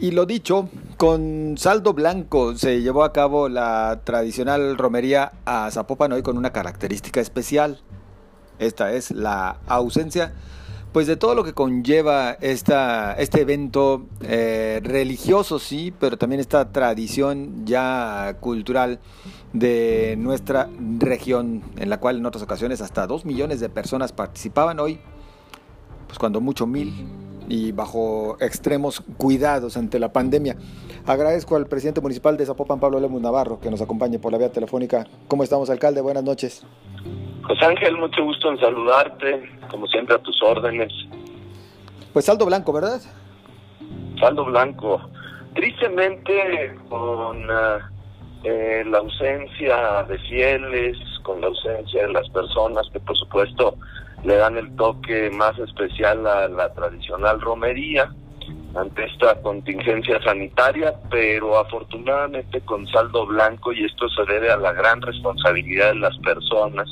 Y lo dicho, con saldo blanco se llevó a cabo la tradicional romería a Zapopan hoy con una característica especial. Esta es la ausencia pues de todo lo que conlleva esta, este evento eh, religioso, sí, pero también esta tradición ya cultural de nuestra región, en la cual en otras ocasiones hasta dos millones de personas participaban hoy, pues cuando mucho mil, y bajo extremos cuidados ante la pandemia. Agradezco al presidente municipal de Zapopan, Pablo Lemus Navarro, que nos acompañe por la vía telefónica. ¿Cómo estamos, alcalde? Buenas noches. José Ángel, mucho gusto en saludarte, como siempre a tus órdenes. Pues saldo blanco, ¿verdad? Saldo blanco. Tristemente, con eh, la ausencia de fieles, con la ausencia de las personas que por supuesto le dan el toque más especial a la tradicional romería ante esta contingencia sanitaria, pero afortunadamente con saldo blanco y esto se debe a la gran responsabilidad de las personas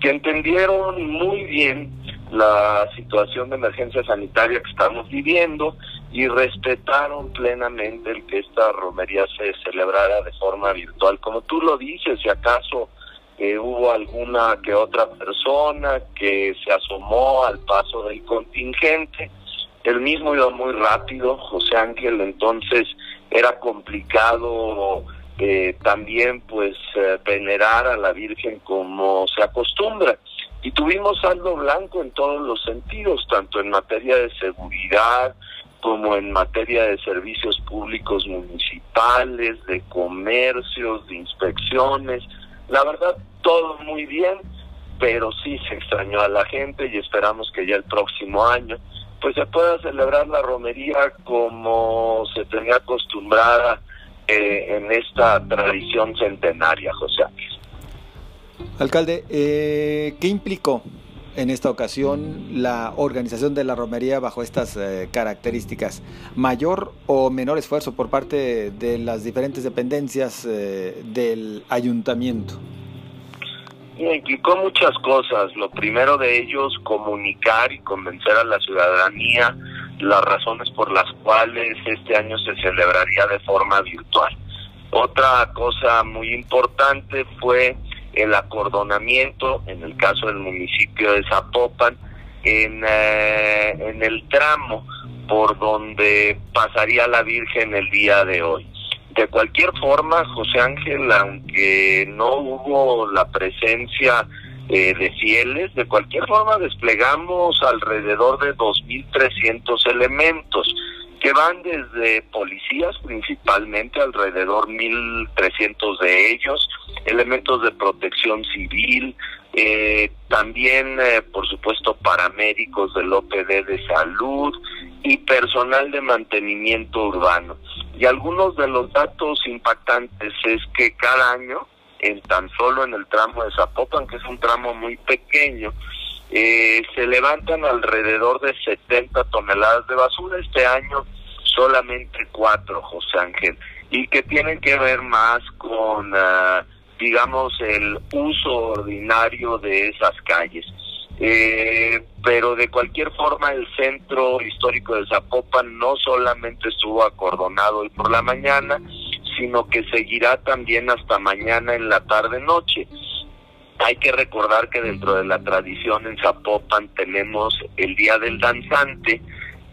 que entendieron muy bien la situación de emergencia sanitaria que estamos viviendo y respetaron plenamente el que esta romería se celebrara de forma virtual. Como tú lo dices, si acaso eh, hubo alguna que otra persona que se asomó al paso del contingente, el mismo iba muy rápido, José Ángel, entonces era complicado eh, también pues eh, venerar a la Virgen como se acostumbra. Y tuvimos saldo blanco en todos los sentidos, tanto en materia de seguridad como en materia de servicios públicos municipales, de comercios, de inspecciones. La verdad, todo muy bien, pero sí se extrañó a la gente y esperamos que ya el próximo año pues se pueda celebrar la romería como se tenía acostumbrada eh, en esta tradición centenaria, José. Alcalde, eh, ¿qué implicó en esta ocasión la organización de la romería bajo estas eh, características? ¿Mayor o menor esfuerzo por parte de las diferentes dependencias del ayuntamiento? Implicó muchas cosas. Lo primero de ellos, comunicar y convencer a la ciudadanía las razones por las cuales este año se celebraría de forma virtual. Otra cosa muy importante fue el acordonamiento, en el caso del municipio de Zapopan, en, eh, en el tramo por donde pasaría la Virgen el día de hoy. De cualquier forma, José Ángel, aunque no hubo la presencia eh, de fieles. De cualquier forma, desplegamos alrededor de 2.300 elementos que van desde policías principalmente, alrededor 1.300 de ellos, elementos de protección civil, eh, también, eh, por supuesto, paramédicos del OPD de salud y personal de mantenimiento urbano. Y algunos de los datos impactantes es que cada año en tan solo en el tramo de Zapopan, que es un tramo muy pequeño, eh, se levantan alrededor de 70 toneladas de basura este año, solamente cuatro, José Ángel, y que tienen que ver más con, ah, digamos, el uso ordinario de esas calles. Eh, pero de cualquier forma el centro histórico de Zapopan no solamente estuvo acordonado hoy por la mañana, sino que seguirá también hasta mañana en la tarde-noche. Hay que recordar que dentro de la tradición en Zapopan tenemos el Día del Danzante,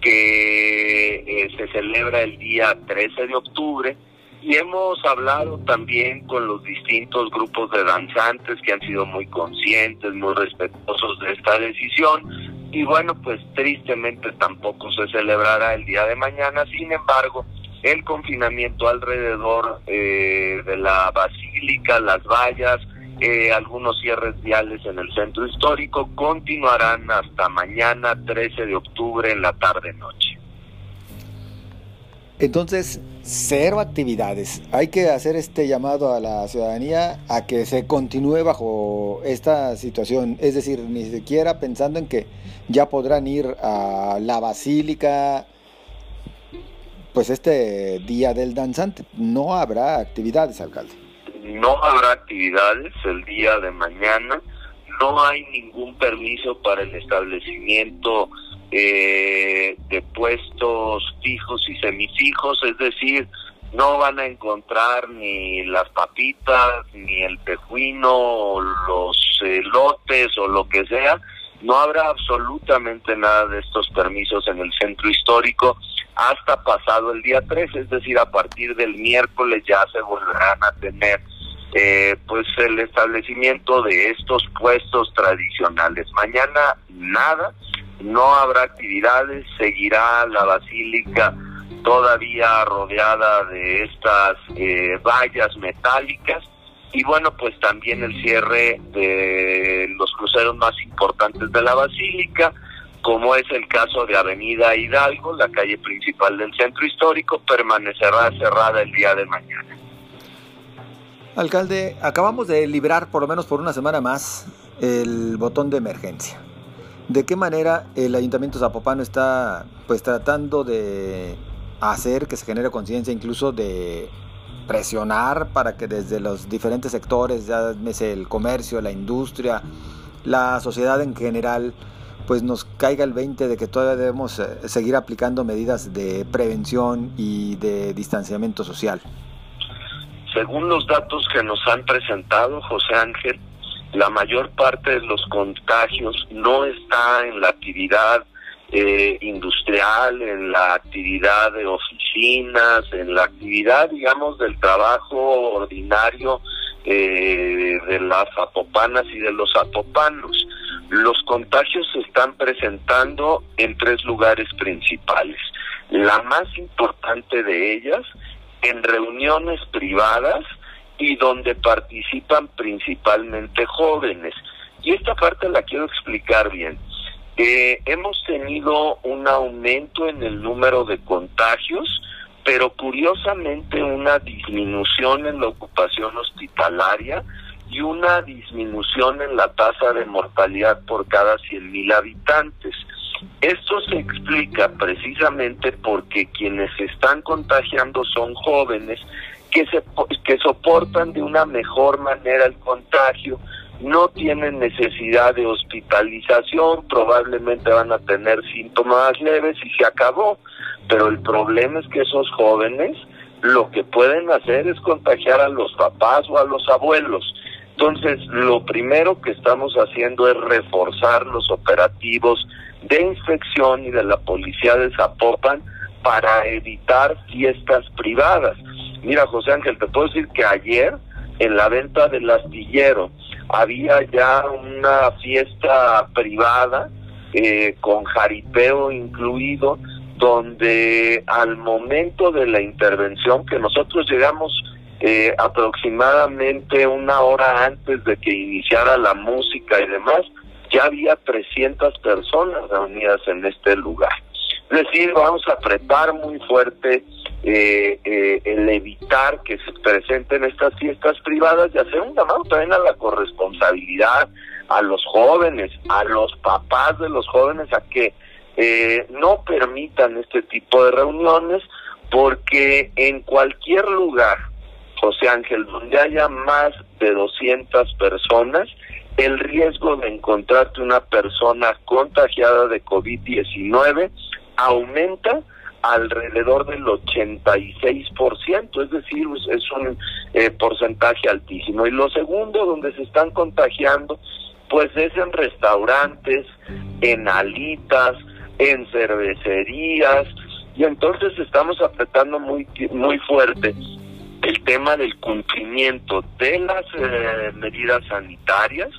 que eh, se celebra el día 13 de octubre, y hemos hablado también con los distintos grupos de danzantes que han sido muy conscientes, muy respetuosos de esta decisión, y bueno, pues tristemente tampoco se celebrará el día de mañana, sin embargo, el confinamiento alrededor eh, de la basílica, las vallas, eh, algunos cierres viales en el centro histórico continuarán hasta mañana 13 de octubre en la tarde-noche. Entonces, cero actividades. Hay que hacer este llamado a la ciudadanía a que se continúe bajo esta situación. Es decir, ni siquiera pensando en que ya podrán ir a la basílica, pues este día del danzante. No habrá actividades, alcalde. No habrá actividades el día de mañana. No hay ningún permiso para el establecimiento eh, de puestos fijos y semifijos, es decir, no van a encontrar ni las papitas, ni el tejuino, los lotes o lo que sea. No habrá absolutamente nada de estos permisos en el centro histórico hasta pasado el día 3, es decir, a partir del miércoles ya se volverán a tener eh, pues el establecimiento de estos puestos tradicionales. Mañana nada, no habrá actividades, seguirá la basílica todavía rodeada de estas eh, vallas metálicas y bueno pues también el cierre de los cruceros más importantes de la basílica como es el caso de Avenida Hidalgo, la calle principal del centro histórico, permanecerá cerrada el día de mañana. Alcalde, acabamos de librar por lo menos por una semana más el botón de emergencia. ¿De qué manera el Ayuntamiento Zapopano está pues tratando de hacer que se genere conciencia, incluso de presionar para que desde los diferentes sectores, ya el comercio, la industria, la sociedad en general, pues nos caiga el 20 de que todavía debemos eh, seguir aplicando medidas de prevención y de distanciamiento social. Según los datos que nos han presentado, José Ángel, la mayor parte de los contagios no está en la actividad eh, industrial, en la actividad de oficinas, en la actividad, digamos, del trabajo ordinario eh, de las apopanas y de los apopanos. Los contagios se están presentando en tres lugares principales. La más importante de ellas, en reuniones privadas y donde participan principalmente jóvenes. Y esta parte la quiero explicar bien. Eh, hemos tenido un aumento en el número de contagios, pero curiosamente una disminución en la ocupación hospitalaria y una disminución en la tasa de mortalidad por cada 100.000 habitantes. Esto se explica precisamente porque quienes se están contagiando son jóvenes que, se, que soportan de una mejor manera el contagio, no tienen necesidad de hospitalización, probablemente van a tener síntomas leves y se acabó. Pero el problema es que esos jóvenes lo que pueden hacer es contagiar a los papás o a los abuelos. Entonces, lo primero que estamos haciendo es reforzar los operativos de inspección y de la policía de Zapopan para evitar fiestas privadas. Mira, José Ángel, te puedo decir que ayer en la venta del astillero había ya una fiesta privada eh, con jaripeo incluido, donde al momento de la intervención que nosotros llegamos eh, aproximadamente una hora antes de que iniciara la música y demás, ya había 300 personas reunidas en este lugar. Es decir, vamos a apretar muy fuerte eh, eh, el evitar que se presenten estas fiestas privadas y hacer un llamado también a la corresponsabilidad, a los jóvenes, a los papás de los jóvenes, a que no permitan este tipo de reuniones, porque en cualquier lugar José Ángel, donde haya más de 200 personas, el riesgo de encontrarte una persona contagiada de COVID-19 aumenta alrededor del 86%, es decir, es un eh, porcentaje altísimo. Y lo segundo, donde se están contagiando, pues es en restaurantes, en alitas, en cervecerías, y entonces estamos apretando muy, muy fuerte tema del cumplimiento de las eh, medidas sanitarias,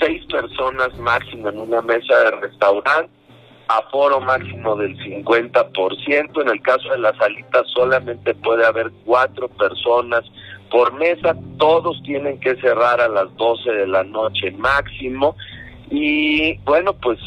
seis personas máximo en una mesa de restaurante, aforo máximo del 50%, en el caso de las salitas solamente puede haber cuatro personas por mesa, todos tienen que cerrar a las 12 de la noche máximo. Y bueno, pues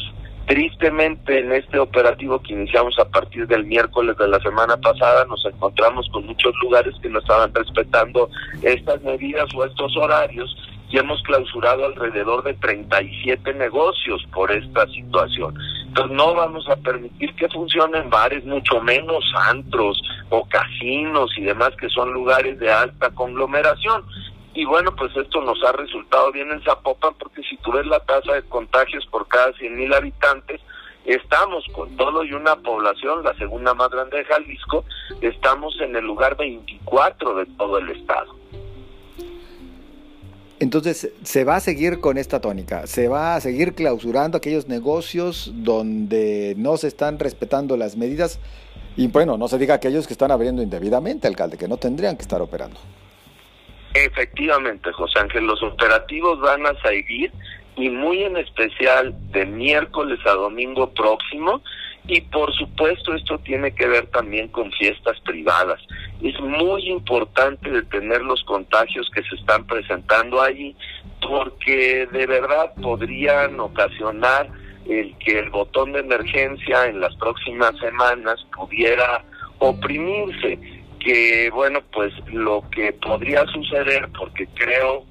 Tristemente, en este operativo que iniciamos a partir del miércoles de la semana pasada, nos encontramos con muchos lugares que no estaban respetando estas medidas o estos horarios y hemos clausurado alrededor de 37 negocios por esta situación. Entonces no vamos a permitir que funcionen bares, mucho menos antros o casinos y demás que son lugares de alta conglomeración. Y bueno, pues esto nos ha resultado bien en Zapopan porque si tú ves la tasa de contagios por cada 100.000 habitantes, estamos con todo y una población, la segunda más grande de Jalisco, estamos en el lugar 24 de todo el estado. Entonces, se va a seguir con esta tónica, se va a seguir clausurando aquellos negocios donde no se están respetando las medidas y bueno, no se diga aquellos que están abriendo indebidamente, alcalde, que no tendrían que estar operando. Efectivamente, José Ángel, los operativos van a seguir y muy en especial de miércoles a domingo próximo y por supuesto esto tiene que ver también con fiestas privadas. Es muy importante detener los contagios que se están presentando allí porque de verdad podrían ocasionar el que el botón de emergencia en las próximas semanas pudiera oprimirse, que bueno, pues lo que podría suceder, porque creo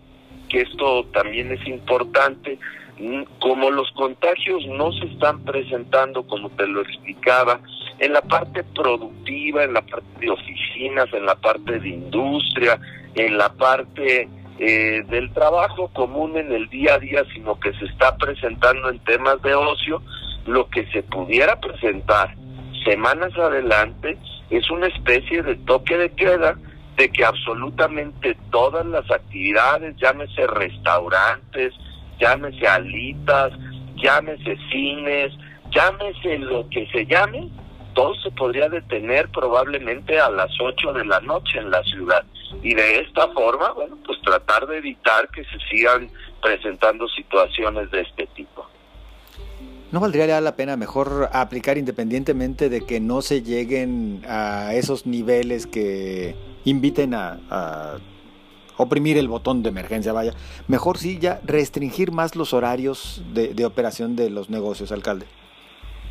que esto también es importante, mm, como los contagios no se están presentando, como te lo explicaba, en la parte productiva, en la parte de oficinas, en la parte de industria, en la parte eh, del trabajo común en el día a día, sino que se está presentando en temas de ocio, lo que se pudiera presentar semanas adelante es una especie de toque de queda de que absolutamente todas las actividades, llámese restaurantes, llámese alitas, llámese cines, llámese lo que se llame, todo se podría detener probablemente a las 8 de la noche en la ciudad. Y de esta forma, bueno, pues tratar de evitar que se sigan presentando situaciones de este tipo. ¿No valdría la pena mejor aplicar independientemente de que no se lleguen a esos niveles que inviten a, oprimir el botón de emergencia, vaya. Mejor sí ya restringir más los horarios de, operación de los negocios, alcalde.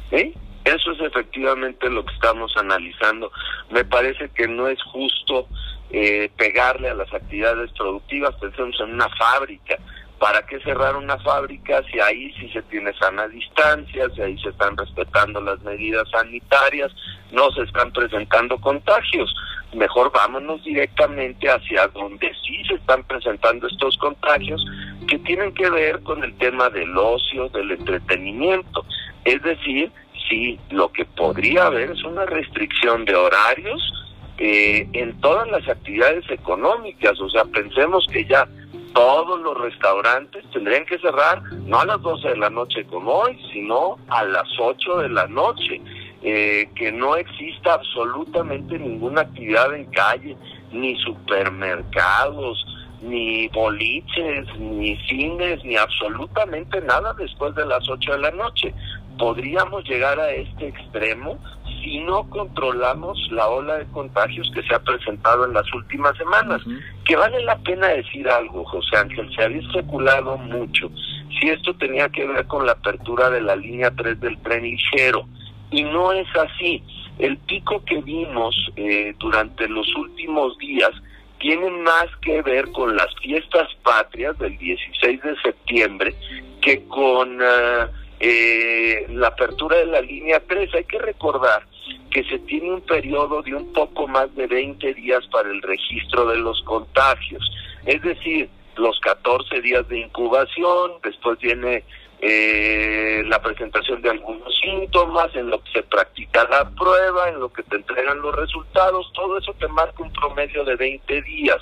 Sí, eso es efectivamente lo que estamos analizando. Me parece que no es justo eh, pegarle a las actividades productivas, pensemos en una fábrica. ¿Para qué cerrar una fábrica si ahí sí se tiene sana distancia, si ahí se están respetando las medidas sanitarias, no se están presentando contagios? mejor vámonos directamente hacia donde sí se están presentando estos contagios que tienen que ver con el tema del ocio, del entretenimiento. Es decir, si lo que podría haber es una restricción de horarios eh, en todas las actividades económicas. O sea, pensemos que ya todos los restaurantes tendrían que cerrar no a las 12 de la noche como hoy, sino a las 8 de la noche. Eh, que no exista absolutamente ninguna actividad en calle, ni supermercados, ni boliches, ni cines, ni absolutamente nada después de las 8 de la noche. Podríamos llegar a este extremo si no controlamos la ola de contagios que se ha presentado en las últimas semanas. Que vale la pena decir algo, José Ángel, se había especulado mucho si esto tenía que ver con la apertura de la línea 3 del tren ligero y no es así. El pico que vimos eh, durante los últimos días tiene más que ver con las fiestas patrias del 16 de septiembre que con eh, eh, la apertura de la línea 3. Hay que recordar que se tiene un periodo de un poco más de 20 días para el registro de los contagios. Es decir, los 14 días de incubación, después viene eh, la presentación de algunos síntomas, en lo que se practica la prueba, en lo que te entregan los resultados, todo eso te marca un promedio de 20 días.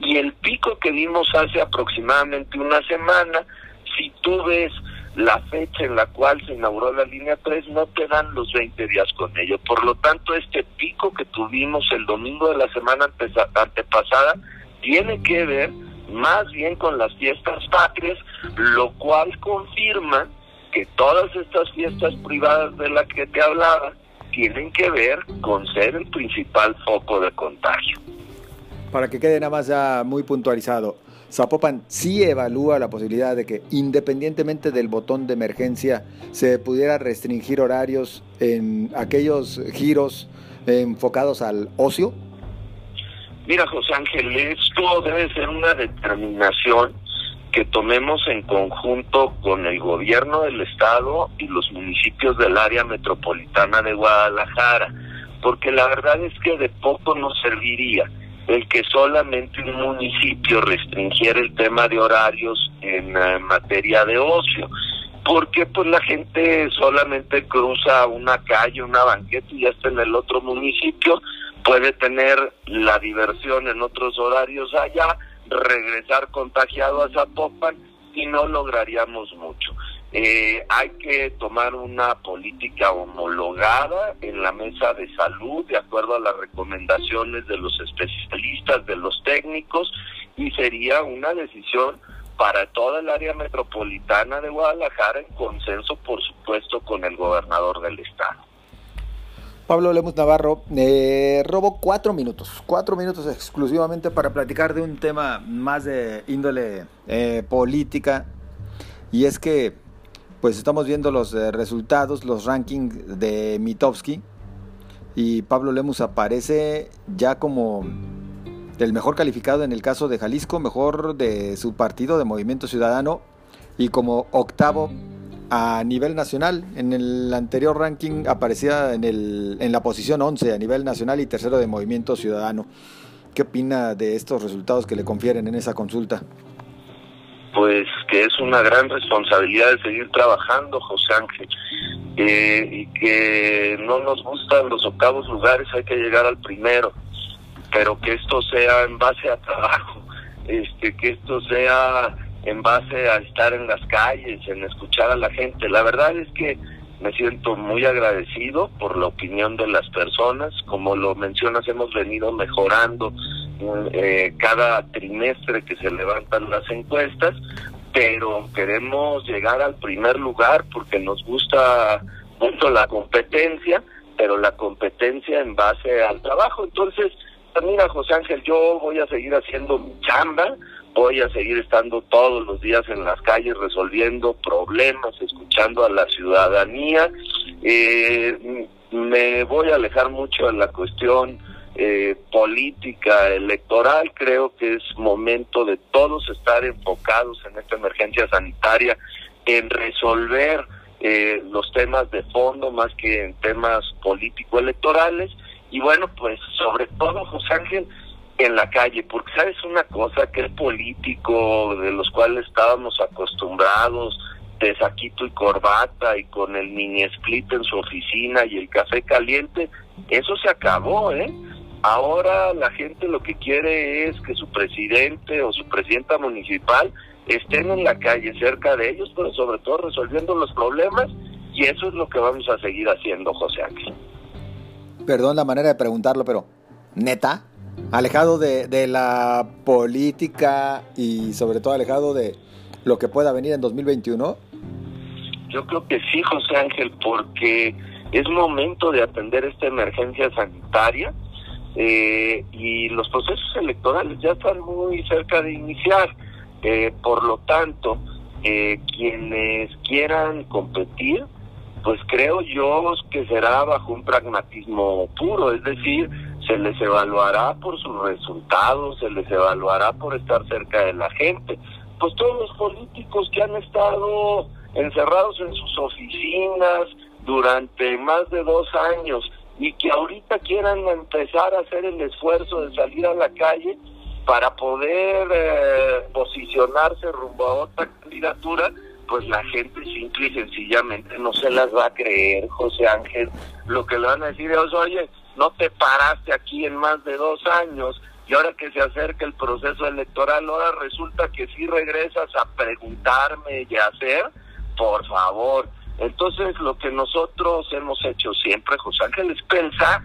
Y el pico que vimos hace aproximadamente una semana, si tú ves la fecha en la cual se inauguró la línea 3, no te dan los 20 días con ello. Por lo tanto, este pico que tuvimos el domingo de la semana antepasada tiene que ver más bien con las fiestas patrias, lo cual confirma que todas estas fiestas privadas de las que te hablaba tienen que ver con ser el principal foco de contagio. Para que quede nada más ya muy puntualizado, Zapopan sí evalúa la posibilidad de que independientemente del botón de emergencia se pudiera restringir horarios en aquellos giros enfocados al ocio. Mira, José Ángel, esto debe ser una determinación que tomemos en conjunto con el gobierno del estado y los municipios del área metropolitana de Guadalajara, porque la verdad es que de poco nos serviría el que solamente un municipio restringiera el tema de horarios en eh, materia de ocio porque pues la gente solamente cruza una calle, una banqueta y ya está en el otro municipio, puede tener la diversión en otros horarios allá, regresar contagiado a Zapopan y no lograríamos mucho. Eh, hay que tomar una política homologada en la mesa de salud de acuerdo a las recomendaciones de los especialistas, de los técnicos, y sería una decisión para toda el área metropolitana de Guadalajara en consenso, por supuesto, con el gobernador del estado. Pablo Lemus Navarro, eh, robo cuatro minutos, cuatro minutos exclusivamente para platicar de un tema más de índole eh, política, y es que pues estamos viendo los eh, resultados, los rankings de Mitowski, y Pablo Lemus aparece ya como el mejor calificado en el caso de Jalisco, mejor de su partido de Movimiento Ciudadano y como octavo a nivel nacional. En el anterior ranking aparecía en, el, en la posición 11 a nivel nacional y tercero de Movimiento Ciudadano. ¿Qué opina de estos resultados que le confieren en esa consulta? Pues que es una gran responsabilidad de seguir trabajando, José Ángel, eh, y que no nos gustan los octavos lugares, hay que llegar al primero pero que esto sea en base a trabajo, este, que esto sea en base a estar en las calles, en escuchar a la gente. La verdad es que me siento muy agradecido por la opinión de las personas. Como lo mencionas, hemos venido mejorando eh, cada trimestre que se levantan las encuestas, pero queremos llegar al primer lugar porque nos gusta mucho la competencia, pero la competencia en base al trabajo. Entonces, mira, José Ángel, yo voy a seguir haciendo mi chamba, voy a seguir estando todos los días en las calles resolviendo problemas, escuchando a la ciudadanía. Eh, me voy a alejar mucho de la cuestión eh, política electoral. Creo que es momento de todos estar enfocados en esta emergencia sanitaria, en resolver eh, los temas de fondo más que en temas político-electorales y bueno, pues sobre todo José Ángel en la calle, porque sabes una cosa, que el político de los cuales estábamos acostumbrados, de saquito y corbata y con el mini split en su oficina y el café caliente, eso se acabó, ¿eh? Ahora la gente lo que quiere es que su presidente o su presidenta municipal estén en la calle cerca de ellos, pero sobre todo resolviendo los problemas y eso es lo que vamos a seguir haciendo, José Ángel perdón la manera de preguntarlo, pero neta, alejado de, de, la política y sobre todo alejado de lo que pueda venir en 2021? Yo creo que sí, José Ángel, porque es momento de atender esta emergencia sanitaria eh, y los procesos electorales ya están muy cerca de iniciar. Eh, por lo tanto, eh, quienes quieran competir pues creo yo que será bajo un pragmatismo puro, es decir, se les evaluará por sus resultados, se les evaluará por estar cerca de la gente. Pues todos los políticos que han estado encerrados en sus oficinas durante más de dos años y que ahorita quieran empezar a hacer el esfuerzo de salir a la calle para poder eh, posicionarse rumbo a otra candidatura, pues la gente simple y sencillamente no se las va a creer, José Ángel. Lo que le van a decir es, oye, no te paraste aquí en más de dos años y ahora que se acerca el proceso electoral, ahora resulta que si regresas a preguntarme y a hacer, por favor. Entonces lo que nosotros hemos hecho siempre, José Ángel, es pensar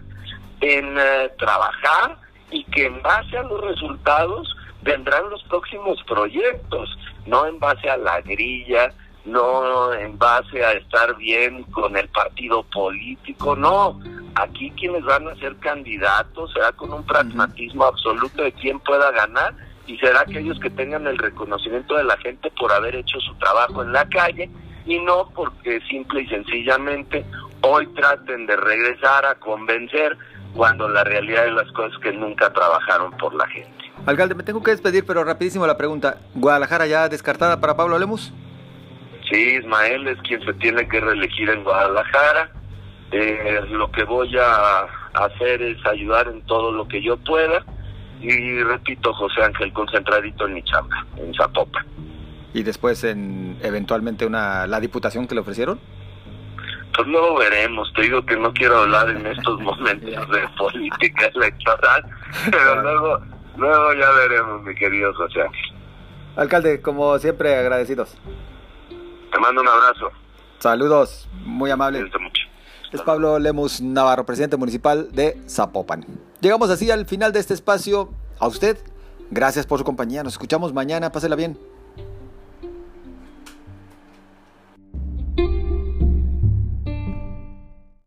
en eh, trabajar y que en base a los resultados vendrán los próximos proyectos, no en base a la grilla, no en base a estar bien con el partido político, no. Aquí quienes van a ser candidatos será con un pragmatismo absoluto de quién pueda ganar y será aquellos que tengan el reconocimiento de la gente por haber hecho su trabajo en la calle y no porque simple y sencillamente hoy traten de regresar a convencer cuando la realidad de las cosas que nunca trabajaron por la gente. Alcalde, me tengo que despedir, pero rapidísimo la pregunta. ¿Guadalajara ya descartada para Pablo Lemus? Sí, Ismael es quien se tiene que reelegir en Guadalajara. Eh, lo que voy a hacer es ayudar en todo lo que yo pueda. Y repito, José Ángel, concentradito en mi chamba, en Zapopan. y después en eventualmente una la diputación que le ofrecieron? Pues luego veremos, te digo que no quiero hablar en estos momentos de política electoral, pero luego, luego ya veremos, mi querido José. Alcalde, como siempre, agradecidos. Te mando un abrazo. Saludos, muy amable. mucho. Es Pablo Lemus Navarro, presidente municipal de Zapopan. Llegamos así al final de este espacio. A usted, gracias por su compañía. Nos escuchamos mañana. Pásela bien.